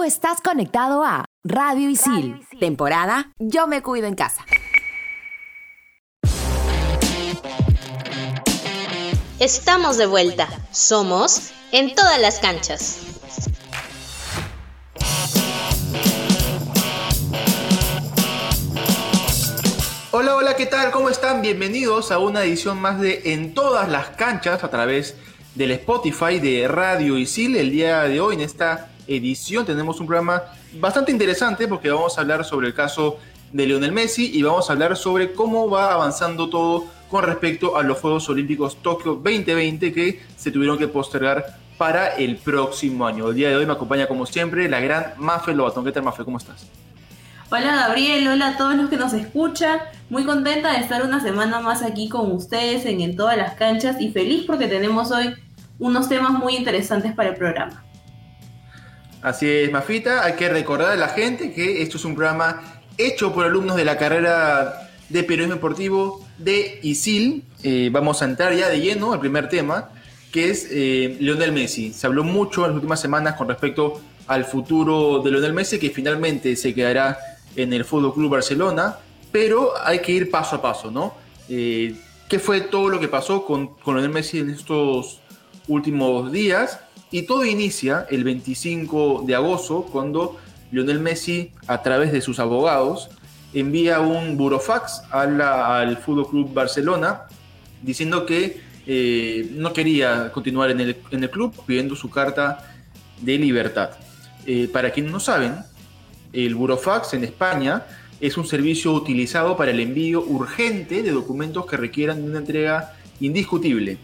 Tú estás conectado a Radio Isil, temporada Yo me cuido en casa. Estamos de vuelta. Somos en todas las canchas. Hola, hola, ¿qué tal? ¿Cómo están? Bienvenidos a una edición más de En todas las canchas a través del Spotify de Radio Isil. El día de hoy, en esta edición, tenemos un programa bastante interesante porque vamos a hablar sobre el caso de Lionel Messi y vamos a hablar sobre cómo va avanzando todo con respecto a los Juegos Olímpicos Tokio 2020 que se tuvieron que postergar para el próximo año. El día de hoy me acompaña como siempre la gran Mafe Lobatón. ¿Qué tal Mafe? ¿Cómo estás? Hola Gabriel, hola a todos los que nos escuchan. Muy contenta de estar una semana más aquí con ustedes en, en todas las canchas y feliz porque tenemos hoy unos temas muy interesantes para el programa. Así es, Mafita. Hay que recordar a la gente que esto es un programa hecho por alumnos de la carrera de periodismo deportivo de ISIL. Eh, vamos a entrar ya de lleno al primer tema, que es eh, Lionel Messi. Se habló mucho en las últimas semanas con respecto al futuro de Lionel Messi, que finalmente se quedará en el Fútbol Club Barcelona, pero hay que ir paso a paso, ¿no? Eh, ¿Qué fue todo lo que pasó con, con Lionel Messi en estos últimos días? Y todo inicia el 25 de agosto, cuando Lionel Messi, a través de sus abogados, envía un burofax al Fútbol Club Barcelona diciendo que eh, no quería continuar en el, club, pidiendo su carta de libertad. Eh, para quienes no saben, el Burofax en España es un servicio utilizado para el envío urgente de documentos que requieran una entrega indiscutible,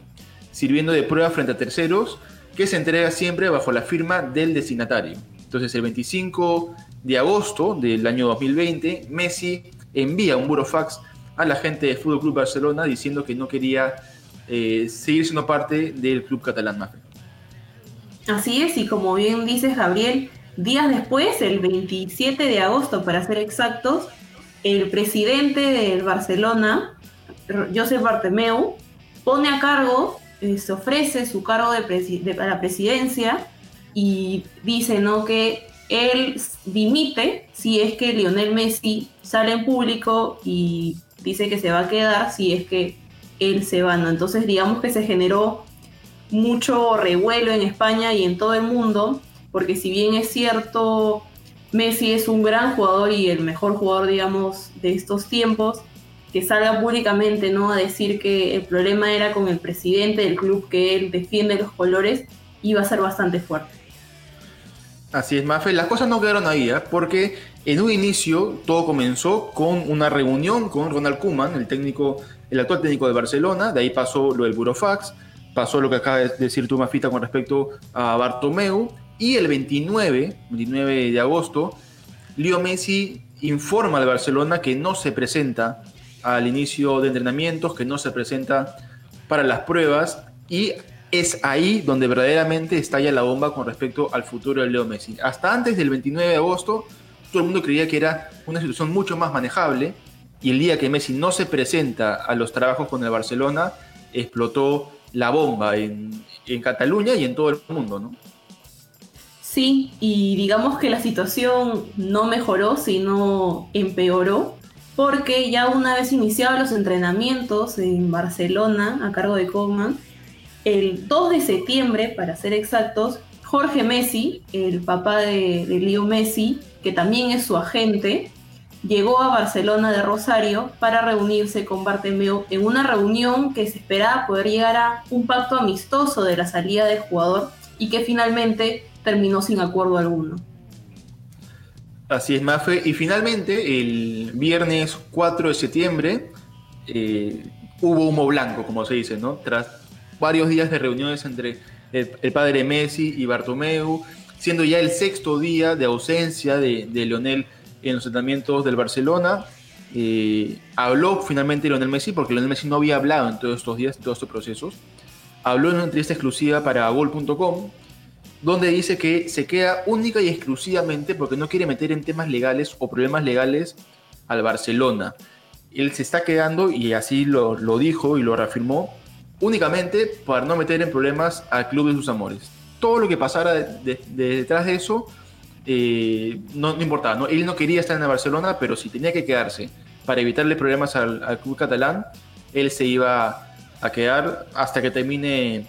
sirviendo de prueba frente a terceros, que se entrega siempre bajo la firma del destinatario. Entonces, el 25 de agosto del año 2020, Messi envía un burofax a la gente del Fútbol Club Barcelona diciendo que no quería eh, seguir siendo parte del club catalán Así es, y como bien dices, Gabriel, Días después, el 27 de agosto para ser exactos, el presidente del Barcelona, Josep Bartomeu, pone a cargo, eh, se ofrece su cargo de, la presidencia y dice ¿no? que él dimite si es que Lionel Messi sale en público y dice que se va a quedar si es que él se va. ¿no? Entonces digamos que se generó mucho revuelo en España y en todo el mundo porque si bien es cierto, Messi es un gran jugador y el mejor jugador, digamos, de estos tiempos, que salga públicamente ¿no? a decir que el problema era con el presidente del club que él defiende los colores, iba a ser bastante fuerte. Así es, Mafe. Las cosas no quedaron ahí, ¿eh? porque en un inicio todo comenzó con una reunión con Ronald Koeman, el técnico, el actual técnico de Barcelona. De ahí pasó lo del Burofax, pasó lo que acaba de decir tú, Mafita, con respecto a Bartomeu. Y el 29, 29 de agosto, Leo Messi informa al Barcelona que no se presenta al inicio de entrenamientos, que no se presenta para las pruebas y es ahí donde verdaderamente estalla la bomba con respecto al futuro de Leo Messi. Hasta antes del 29 de agosto, todo el mundo creía que era una situación mucho más manejable y el día que Messi no se presenta a los trabajos con el Barcelona, explotó la bomba en, en Cataluña y en todo el mundo, ¿no? Sí, y digamos que la situación no mejoró, sino empeoró, porque ya una vez iniciados los entrenamientos en Barcelona a cargo de Koeman, el 2 de septiembre, para ser exactos, Jorge Messi, el papá de, de Leo Messi, que también es su agente, llegó a Barcelona de Rosario para reunirse con Bartemeo en una reunión que se esperaba poder llegar a un pacto amistoso de la salida del jugador y que finalmente terminó sin acuerdo alguno. Así es, Mafe. Y finalmente, el viernes 4 de septiembre, eh, hubo humo blanco, como se dice, ¿no? Tras varios días de reuniones entre el, padre Messi y Bartomeu, siendo ya el sexto día de ausencia de, de Leonel en los entrenamientos del Barcelona. Eh, habló finalmente Lionel Messi, porque Lionel Messi no había hablado en todos estos días, en todos estos procesos. Habló en una entrevista exclusiva para Gol.com donde dice que se queda única y exclusivamente porque no quiere meter en temas legales o problemas legales al Barcelona. Él se está quedando, y así lo, dijo y lo reafirmó, únicamente para no meter en problemas al club de sus amores. Todo lo que pasara detrás de eso eh, no, importaba, ¿no? él no quería estar en el Barcelona, pero si tenía que quedarse para evitarle problemas al club catalán, él se iba a quedar hasta que termine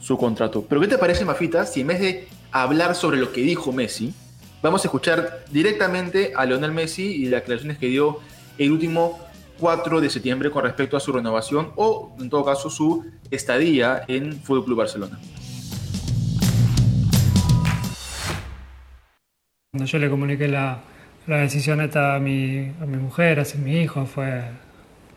su contrato. Pero ¿qué te parece, Mafita, si en vez de hablar sobre lo que dijo Messi, vamos a escuchar directamente a Lionel Messi y las declaraciones que dio el último 4 de septiembre con respecto a su renovación o, en todo caso, su estadía en Fútbol Club Barcelona? Cuando yo le comuniqué la, la decisión esta a mi, a mi mujer, a mi hijo, fue,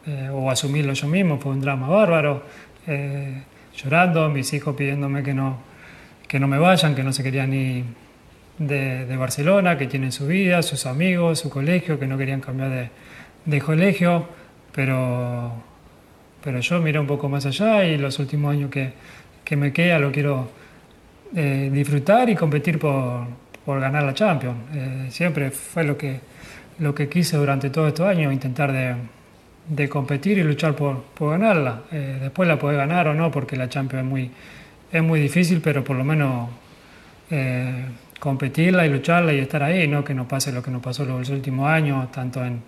eh, o asumirlo yo mismo, fue un drama bárbaro, eh, llorando, mis hijos pidiéndome que no, que no me vayan, que no se querían ni de, Barcelona, que tienen su vida, sus amigos, su colegio, que no querían cambiar de, de colegio, pero, pero yo miré un poco más allá y los últimos años que, que me queda lo quiero eh, disfrutar y competir por, por ganar la Champions. Eh, siempre fue lo que, lo que quise durante todos estos años, intentar de, de competir y luchar por, por ganarla. Eh, después la puede ganar o no, porque la Champions es muy, es muy difícil, pero por lo menos eh, competirla y lucharla y estar ahí, ¿no? que no pase lo que nos pasó los últimos años, tanto en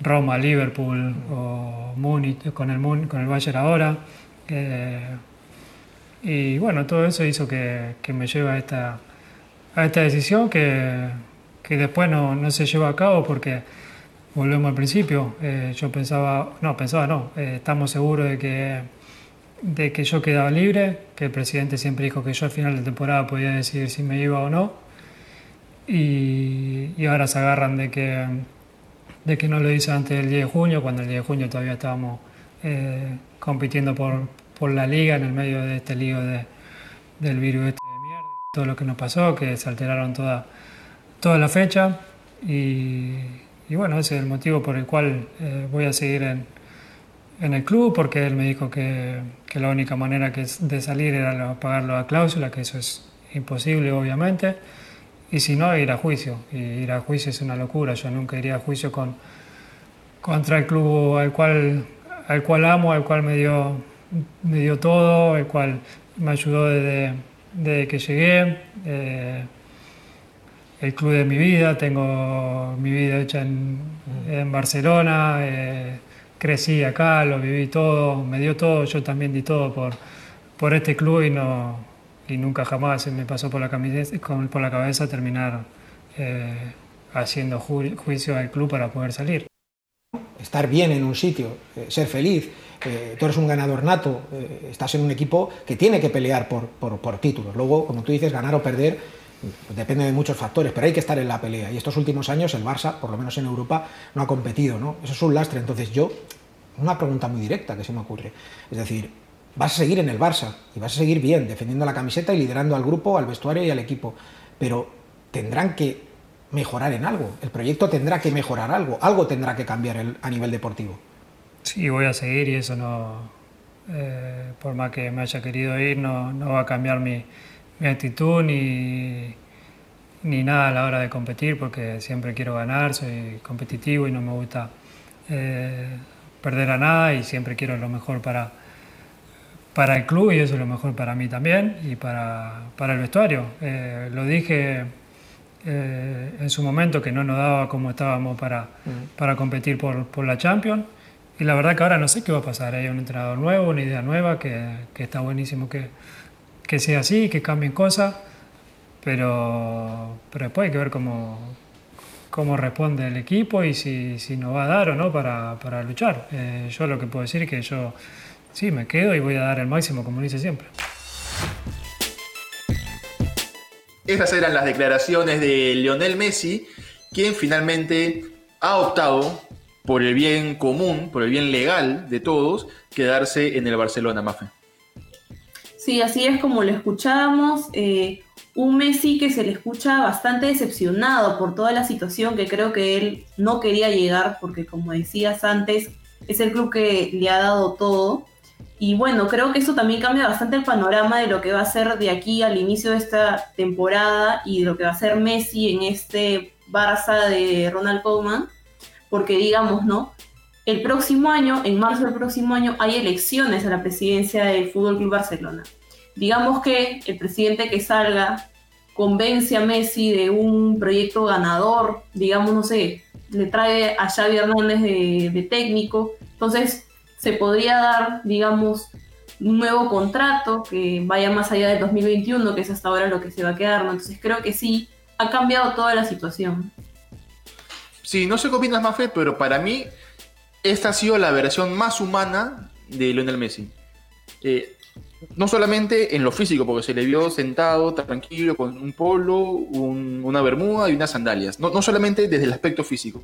Roma, Liverpool o Múnich, con el, con el Bayern ahora. Eh, y bueno, todo eso hizo que, que me lleve a esta a esta decisión que, que después no, no, se llevó a cabo porque volvemos al principio. Eh, yo pensaba, no, pensaba no, eh, estamos seguros de que, de que yo quedaba libre, que el presidente siempre dijo que yo al final de temporada podía decidir si me iba o no. Y, ahora se agarran de que, de que no lo hice antes del 10 de junio, cuando el 10 de junio todavía estábamos eh, compitiendo por, por la liga en el medio de este lío de, del virus este todo lo que nos pasó, que se alteraron toda, toda la fecha y, y bueno, ese es el motivo por el cual eh, voy a seguir en, en, el club, porque él me dijo que, que la única manera que de salir era pagarlo a cláusula, que eso es imposible obviamente, y si no, ir a juicio, y ir a juicio es una locura, yo nunca iría a juicio con, contra el club al cual, al cual amo, al cual me dio, me dio todo, el cual me ayudó desde desde que llegué. Eh, el club de mi vida, tengo mi vida hecha en, en Barcelona, eh, crecí acá, lo viví todo, me dio todo, yo también di todo por, por este club y, no, y nunca jamás se me pasó por la, cabeza, por la cabeza terminar eh, haciendo ju juicio al club para poder salir. Estar bien en un sitio, eh, ser feliz, eh, tú eres un ganador nato, eh, estás en un equipo que tiene que pelear por, por, por títulos. Luego, como tú dices, ganar o perder depende de muchos factores, pero hay que estar en la pelea. Y estos últimos años el Barça, por lo menos en Europa, no ha competido, ¿no? Eso es un lastre. Entonces yo, una pregunta muy directa que se me ocurre, es decir, vas a seguir en el Barça y vas a seguir bien, defendiendo la camiseta y liderando al grupo, al vestuario y al equipo, pero tendrán que mejorar en algo, el proyecto tendrá que mejorar algo, algo tendrá que cambiar a nivel deportivo. Sí, voy a seguir y eso no, eh, por más que me haya querido ir, no, no va a cambiar mi, mi, actitud ni, ni nada a la hora de competir, porque siempre quiero ganar, soy competitivo y no me gusta eh, perder a nada y siempre quiero lo mejor para, para el club y eso es lo mejor para mí también y para, para el vestuario. Eh, lo dije eh, en su momento que no nos daba como estábamos para, mm. para competir por, por la Champions y la verdad que ahora no sé qué va a pasar. Hay un entrenador nuevo, una idea nueva, que, que está buenísimo que, que, sea así, que cambien cosas, pero, pero después hay que ver cómo, cómo responde el equipo y si, si nos va a dar o no para, para luchar. Eh, yo lo que puedo decir es que yo sí me quedo y voy a dar el máximo, como lo hice siempre. Esas eran las declaraciones de Lionel Messi, quien finalmente ha optado por el bien común, por el bien legal de todos, quedarse en el Barcelona, Mafe. Sí, así es como lo escuchábamos. Eh, un Messi que se le escucha bastante decepcionado por toda la situación, que creo que él no quería llegar, porque como decías antes, es el club que le ha dado todo. Y bueno, creo que eso también cambia bastante el panorama de lo que va a ser de aquí al inicio de esta temporada y de lo que va a ser Messi en este Barça de Ronald Koeman porque digamos, ¿no? El próximo año, en marzo del próximo año, hay elecciones a la presidencia del Fútbol Club Barcelona. Digamos que el presidente que salga convence a Messi de un proyecto ganador, digamos, no sé, le trae a Xavi Hernández de, técnico, entonces se podría dar, digamos, un nuevo contrato que vaya más allá del 2021, que es hasta ahora lo que se va a quedar, ¿no? Entonces creo que sí, ha cambiado toda la situación. Sí, no sé qué opinas, Mafe, pero para mí esta ha sido la versión más humana de Lionel Messi. Eh, no solamente en lo físico, porque se le vio sentado, tranquilo, con un polo, una bermuda y unas sandalias. No, no solamente desde el aspecto físico,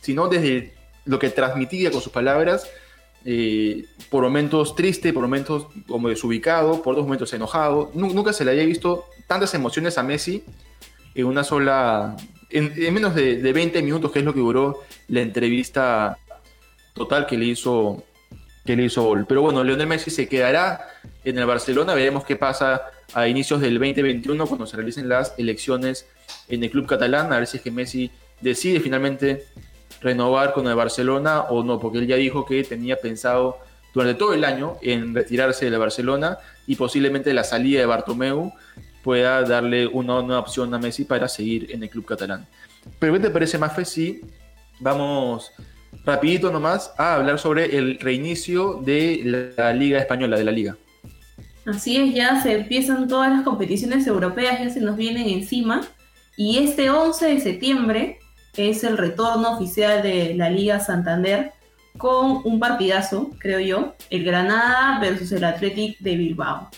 sino desde lo que transmitía con sus palabras eh, por momentos triste, por momentos como desubicado, por dos momentos enojado. Nunca se le había visto tantas emociones a Messi en una sola, en, menos de, 20 minutos, que es lo que duró la entrevista total que le hizo que le hizo Pero bueno, Lionel Messi se quedará en el Barcelona. Veremos qué pasa a inicios del 2021 cuando se realicen las elecciones en el club catalán. A ver si es que Messi decide finalmente renovar con el Barcelona o no, porque él ya dijo que tenía pensado durante todo el año en retirarse de Barcelona y posiblemente la salida de Bartomeu pueda darle una nueva opción a Messi para seguir en el club catalán. Pero ¿qué te parece, Mafe, si vamos rapidito nomás a hablar sobre el reinicio de la Liga Española, de la Liga? Así es, ya se empiezan todas las competiciones europeas, ya se nos vienen encima. Y este 11 de septiembre es el retorno oficial de la Liga Santander con un partidazo, creo yo, el Granada versus el Athletic de Bilbao.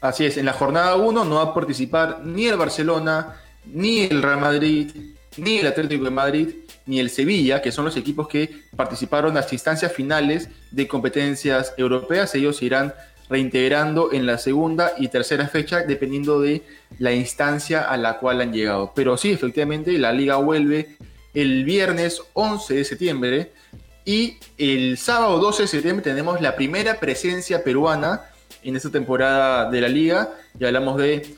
Así es, en la jornada 1 no va a participar ni el Barcelona, ni el Real Madrid, ni el Atlético de Madrid, ni el Sevilla, que son los equipos que participaron en las instancias finales de competencias europeas. Ellos irán reintegrando en la segunda y tercera fecha dependiendo de la instancia a la cual han llegado. Pero sí, efectivamente, la liga vuelve el viernes 11 de septiembre y el sábado 12 de septiembre tenemos la primera presencia peruana en esta temporada de la liga y hablamos de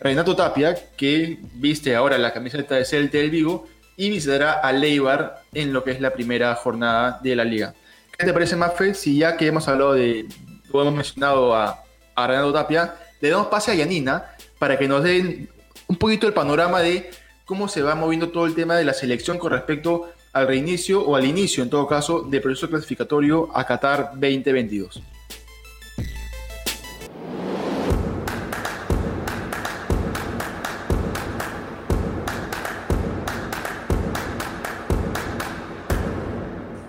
Renato Tapia que viste ahora la camiseta de Celta del Vigo y visitará a Leibar en lo que es la primera jornada de la liga. ¿Qué te parece, Mafe, si ya que hemos hablado de, como hemos mencionado a, a Renato Tapia, le damos pase a Yanina para que nos den un poquito el panorama de cómo se va moviendo todo el tema de la selección con respecto al reinicio o al inicio, en todo caso, del proceso clasificatorio a Qatar 2022.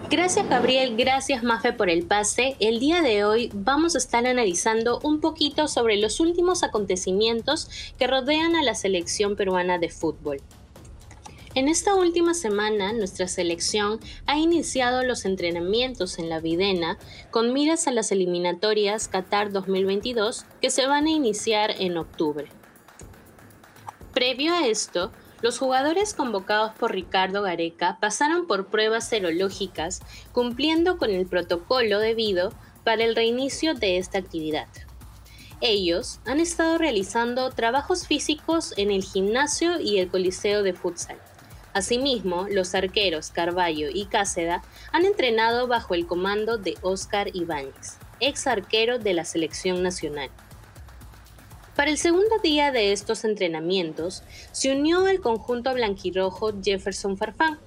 Gracias Gabriel, gracias Mafe por el pase. El día de hoy vamos a estar analizando un poquito sobre los últimos acontecimientos que rodean a la selección peruana de fútbol. En esta última semana, nuestra selección ha iniciado los entrenamientos en la Videna con miras a las eliminatorias Qatar 2022 que se van a iniciar en octubre. Previo a esto, los jugadores convocados por Ricardo Gareca pasaron por pruebas serológicas cumpliendo con el protocolo debido para el reinicio de esta actividad. Ellos han estado realizando trabajos físicos en el gimnasio y el coliseo de futsal. Asimismo, los arqueros Carballo y Cáceda han entrenado bajo el comando de Óscar Ibáñez, ex arquero de la selección nacional. Para el segundo día de estos entrenamientos, se unió al conjunto blanquirrojo Jefferson Farfán,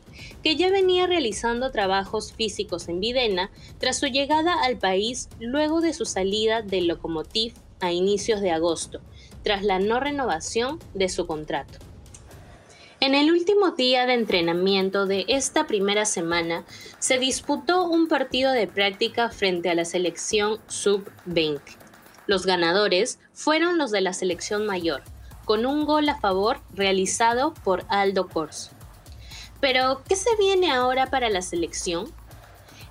que ya venía realizando trabajos físicos en Videna tras su llegada al país luego de su salida del Lokomotiv a inicios de agosto, tras la no renovación de su contrato. En el último día de entrenamiento de esta primera semana, se disputó un partido de práctica frente a la selección sub-20 los ganadores fueron los de la selección mayor, con un gol a favor realizado por Aldo Corso. Pero, ¿qué se viene ahora para la selección?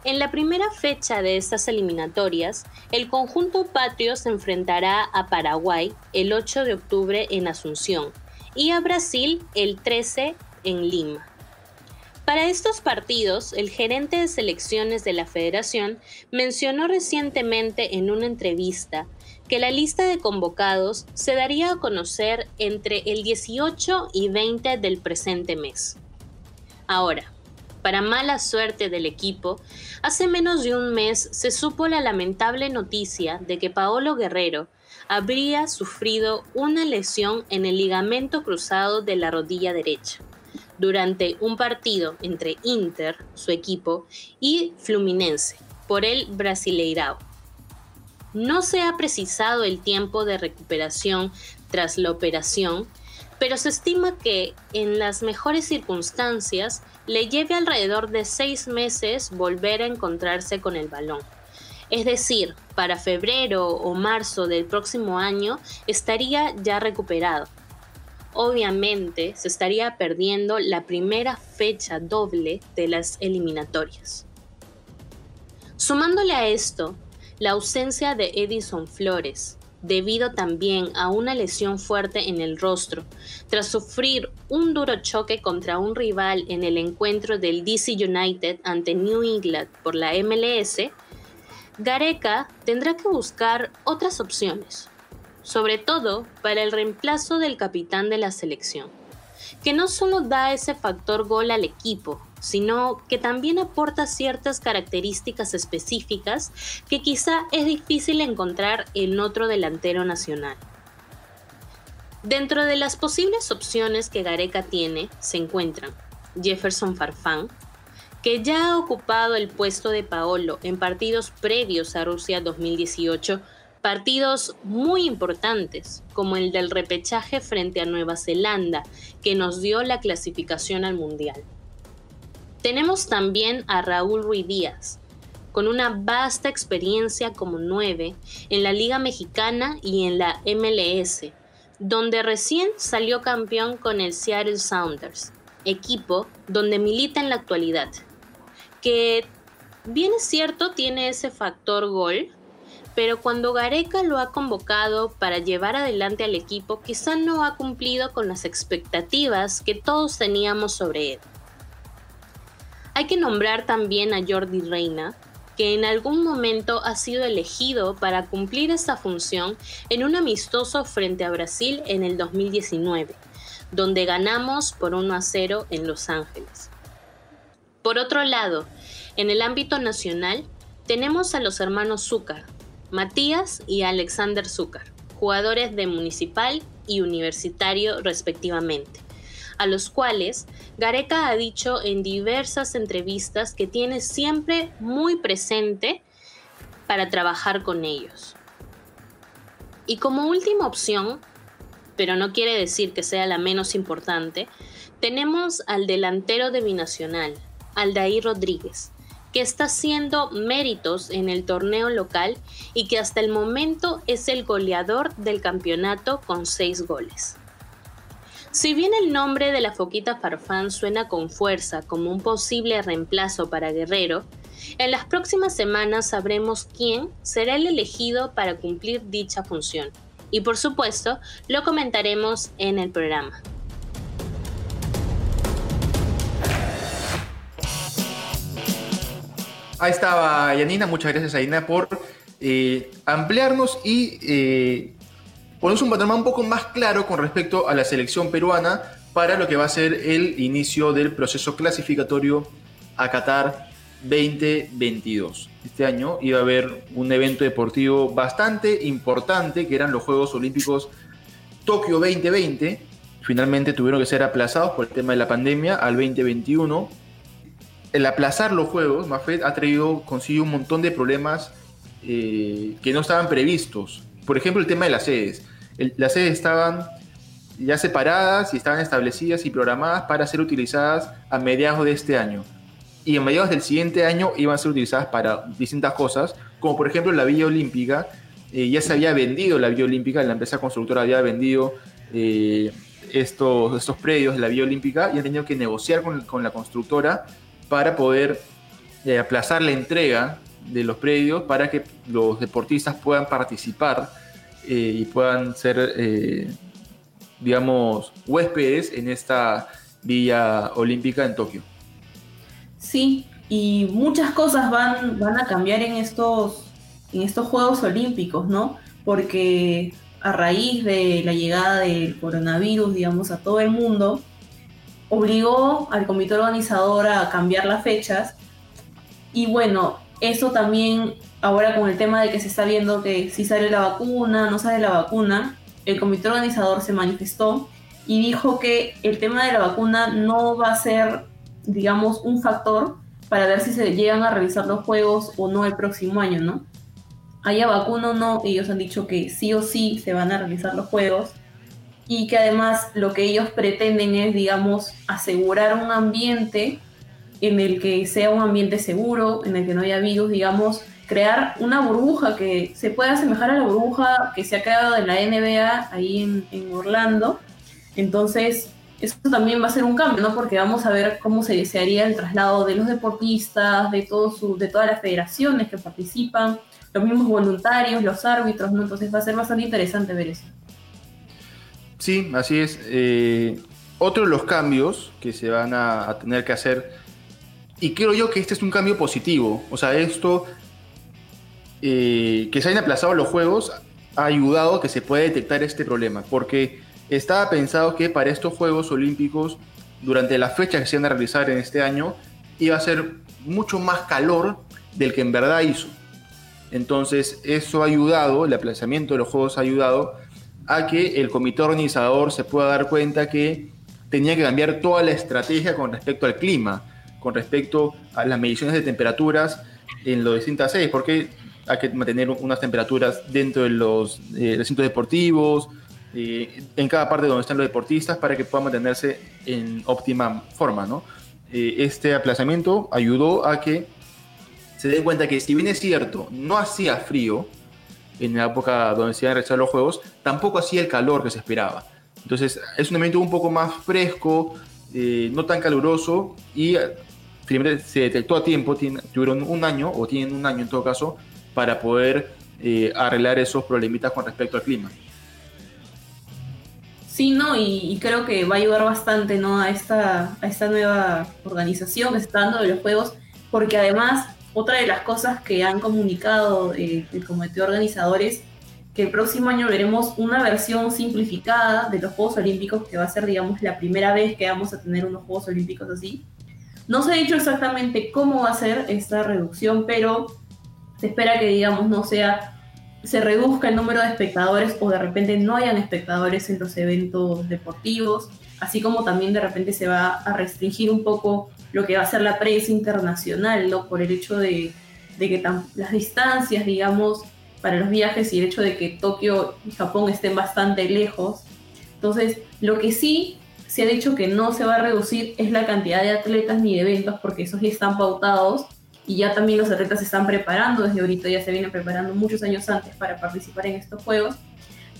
En la primera fecha de estas eliminatorias, el conjunto patrio se enfrentará a Paraguay el 8 de octubre en Asunción y a Brasil el 13 en Lima. Para estos partidos, el gerente de selecciones de la federación mencionó recientemente en una entrevista que la lista de convocados se daría a conocer entre el 18 y 20 del presente mes. Ahora, para mala suerte del equipo, hace menos de un mes se supo la lamentable noticia de que Paolo Guerrero, habría sufrido una lesión en el ligamento cruzado de la rodilla derecha durante un partido entre Inter, su equipo, y Fluminense por el Brasileirao. No se ha precisado el tiempo de recuperación tras la operación, pero se estima que en las mejores circunstancias le lleve alrededor de seis meses volver a encontrarse con el balón. Es decir, para febrero o marzo del próximo año estaría ya recuperado. Obviamente se estaría perdiendo la primera fecha doble de las eliminatorias. Sumándole a esto, la ausencia de Edison Flores, debido también a una lesión fuerte en el rostro, tras sufrir un duro choque contra un rival en el encuentro del DC United ante New England por la MLS, Gareca tendrá que buscar otras opciones, sobre todo para el reemplazo del capitán de la selección, que no solo da ese factor gol al equipo, sino que también aporta ciertas características específicas que quizá es difícil encontrar en otro delantero nacional. Dentro de las posibles opciones que Gareca tiene se encuentran Jefferson Farfán, que ya ha ocupado el puesto de Paolo en partidos previos a Rusia 2018, partidos muy importantes, como el del repechaje frente a Nueva Zelanda, que nos dio la clasificación al Mundial. Tenemos también a Raúl Ruiz Díaz, con una vasta experiencia como nueve en la Liga Mexicana y en la MLS, donde recién salió campeón con el Seattle Sounders, equipo donde milita en la actualidad, que bien es cierto tiene ese factor gol, pero cuando Gareca lo ha convocado para llevar adelante al equipo, quizá no ha cumplido con las expectativas que todos teníamos sobre él. Hay que nombrar también a Jordi Reina, que en algún momento ha sido elegido para cumplir esta función en un amistoso frente a Brasil en el 2019, donde ganamos por 1 a 0 en Los Ángeles. Por otro lado, en el ámbito nacional, tenemos a los hermanos Zúcar, Matías y Alexander Zúcar, jugadores de Municipal y Universitario respectivamente a los cuales Gareca ha dicho en diversas entrevistas que tiene siempre muy presente para trabajar con ellos. Y como última opción, pero no quiere decir que sea la menos importante, tenemos al delantero de Binacional, Aldair Rodríguez, que está haciendo méritos en el torneo local y que hasta el momento es el goleador del campeonato con seis goles. Si bien el nombre de la foquita Farfán suena con fuerza como un posible reemplazo para Guerrero, en las próximas semanas sabremos quién será el elegido para cumplir dicha función. Y por supuesto, lo comentaremos en el programa. Ahí estaba Yanina, muchas gracias Yanina por eh, ampliarnos y eh, ponemos un panorama un poco más claro con respecto a la selección peruana para lo que va a ser el inicio del proceso clasificatorio a Qatar 2022. Este año iba a haber un evento deportivo bastante importante, que eran los Juegos Olímpicos Tokio 2020. Finalmente tuvieron que ser aplazados por el tema de la pandemia al 2021. El aplazar los Juegos, Mafed, ha traído consigo un montón de problemas eh, que no estaban previstos. Por ejemplo, el tema de las sedes las sedes estaban ya separadas y estaban establecidas y programadas para ser utilizadas a mediados de este año. Y a mediados del siguiente año iban a ser utilizadas para distintas cosas, como por ejemplo la Villa Olímpica. Eh, ya se había vendido la Villa Olímpica, la empresa constructora había vendido eh, estos, estos predios de la Villa Olímpica y han tenido que negociar con, la constructora para poder eh, aplazar la entrega de los predios para que los deportistas puedan participar eh, y puedan ser, eh, digamos, huéspedes en esta Villa Olímpica en Tokio. Sí, y muchas cosas van, van a cambiar en estos, en estos Juegos Olímpicos, ¿no? Porque a raíz de la llegada del coronavirus, digamos, a todo el mundo, obligó al comité organizador a cambiar las fechas. Y bueno, eso también, ahora con el tema de que se está viendo que si sale la vacuna, no sale la vacuna, el comité organizador se manifestó y dijo que el tema de la vacuna no va a ser, digamos, un factor para ver si se llegan a realizar los juegos o no el próximo año, ¿no? Haya vacuna o no, ellos han dicho que sí o sí se van a realizar los juegos y que además lo que ellos pretenden es, digamos, asegurar un ambiente en el que sea un ambiente seguro, en el que no haya virus, digamos, crear una burbuja que se pueda asemejar a la burbuja que se ha creado en la NBA ahí en, Orlando. Entonces, eso también va a ser un cambio, ¿no? Porque vamos a ver cómo se, se haría el traslado de los deportistas, de, todo su, de todas las federaciones que participan, los mismos voluntarios, los árbitros, ¿no? Entonces va a ser bastante interesante ver eso. Sí, así es. Eh, otro de los cambios que se van a tener que hacer, y creo yo que este es un cambio positivo, o sea, esto eh, que se hayan aplazado los juegos ha ayudado a que se pueda detectar este problema, porque estaba pensado que para estos Juegos Olímpicos, durante las fechas que se van a realizar en este año, iba a ser mucho más calor del que en verdad hizo. Entonces, eso ha ayudado, el aplazamiento de los Juegos ha ayudado a que el comité organizador se pueda dar cuenta que tenía que cambiar toda la estrategia con respecto al clima, con respecto a las mediciones de temperaturas en los distintas sedes, porque hay que mantener unas temperaturas dentro de los eh, recintos deportivos, eh, en cada parte donde están los deportistas, para que puedan mantenerse en óptima forma. ¿no? Eh, este aplazamiento ayudó a que se den cuenta que si bien es cierto, no hacía frío en la época donde se iban a realizar los juegos, tampoco hacía el calor que se esperaba. Entonces es un ambiente un poco más fresco, no tan caluroso y se detectó a tiempo, tuvieron un año, o tienen un año en todo caso, para poder eh, arreglar esos problemitas con respecto al clima. Sí, no, y, creo que va a ayudar bastante ¿no? a, esta, a esta nueva organización que se está dando de los juegos, porque además otra de las cosas que han comunicado eh, el comité de organizadores, que el próximo año veremos una versión simplificada de los Juegos Olímpicos, que va a ser, digamos, la primera vez que vamos a tener unos Juegos Olímpicos así. No se ha dicho exactamente cómo va a ser esta reducción, pero se espera que, digamos, no sea, se reduzca el número de espectadores o de repente no hayan espectadores en los eventos deportivos, así como también de repente se va a restringir un poco lo que va a ser la prensa internacional, ¿no? Por el hecho de, que las distancias, digamos, para los viajes y el hecho de que Tokio y Japón estén bastante lejos. Entonces, lo que sí se ha dicho que no se va a reducir es la cantidad de atletas ni de eventos, porque esos ya están pautados y ya también los atletas se están preparando, desde ahorita ya se vienen preparando muchos años antes para participar en estos Juegos.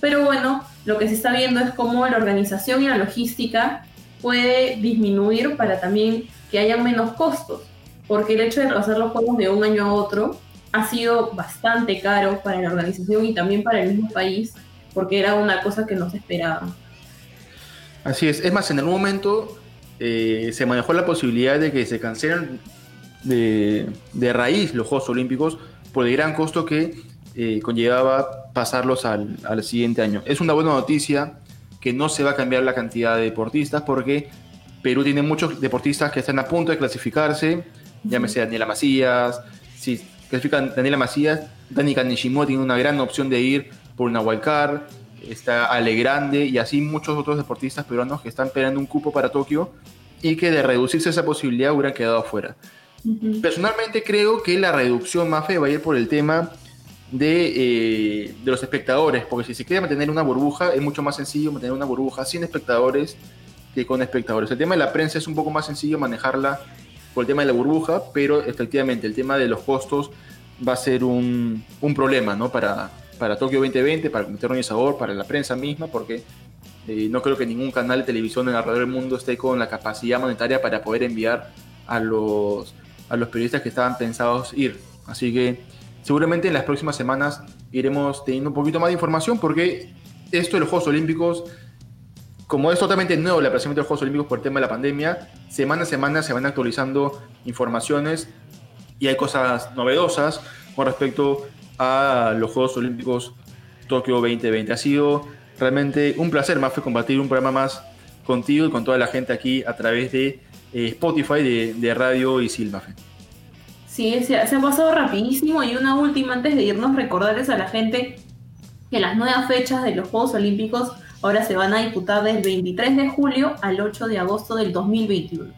Pero bueno, lo que se está viendo es cómo la organización y la logística puede disminuir para también que haya menos costos, porque el hecho de hacer los Juegos de un año a otro ha sido bastante caro para la organización y también para el mismo país, porque era una cosa que no se esperaba. Así es, es más, en algún momento eh, se manejó la posibilidad de que se cancelen de, raíz los Juegos Olímpicos por el gran costo que eh, conllevaba pasarlos al, siguiente año. Es una buena noticia que no se va a cambiar la cantidad de deportistas porque Perú tiene muchos deportistas que están a punto de clasificarse, llámese Daniela Macías, si clasifican Daniela Macías, Dani Kanishimo tiene una gran opción de ir por una wildcard, está Ale Grande y así muchos otros deportistas peruanos que están peleando un cupo para Tokio y que de reducirse esa posibilidad hubieran quedado afuera. Personalmente creo que la reducción más fe va a ir por el tema eh, de, los espectadores, porque si se quiere mantener una burbuja, es mucho más sencillo mantener una burbuja sin espectadores que con espectadores. El tema de la prensa es un poco más sencillo manejarla por el tema de la burbuja, pero efectivamente el tema de los costos va a ser un, problema ¿no? para, para Tokio 2020, para el comité organizador, para la prensa misma, porque eh, no creo que ningún canal de televisión en alrededor del mundo esté con la capacidad monetaria para poder enviar a los a los periodistas que estaban pensados ir. Así que seguramente en las próximas semanas iremos teniendo un poquito más de información porque esto de los Juegos Olímpicos, como es totalmente nuevo el aplazamiento de los Juegos Olímpicos por el tema de la pandemia, semana a semana se van actualizando informaciones y hay cosas novedosas con respecto a los Juegos Olímpicos Tokio 2020. Ha sido realmente un placer, más fue compartir un programa más contigo y con toda la gente aquí a través de eh, Spotify de, Radio y Silva. Sí, se, se ha pasado rapidísimo y una última antes de irnos, recordarles a la gente que las nuevas fechas de los Juegos Olímpicos ahora se van a disputar del 23 de julio al 8 de agosto del 2021.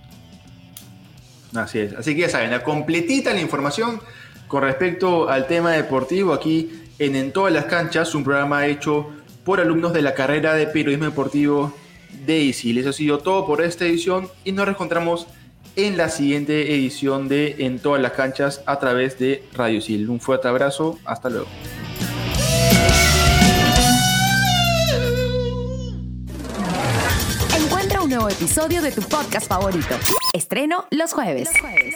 Así es, así que ya saben, la completita la información con respecto al tema deportivo aquí en En todas las canchas, un programa hecho por alumnos de la carrera de periodismo deportivo de ISIL. Eso ha sido todo por esta edición y nos reencontramos en la siguiente edición de En todas las canchas a través de Radio ISIL. Un fuerte abrazo, hasta luego. Encuentra un nuevo episodio de tu podcast favorito. Estreno los jueves. Los jueves.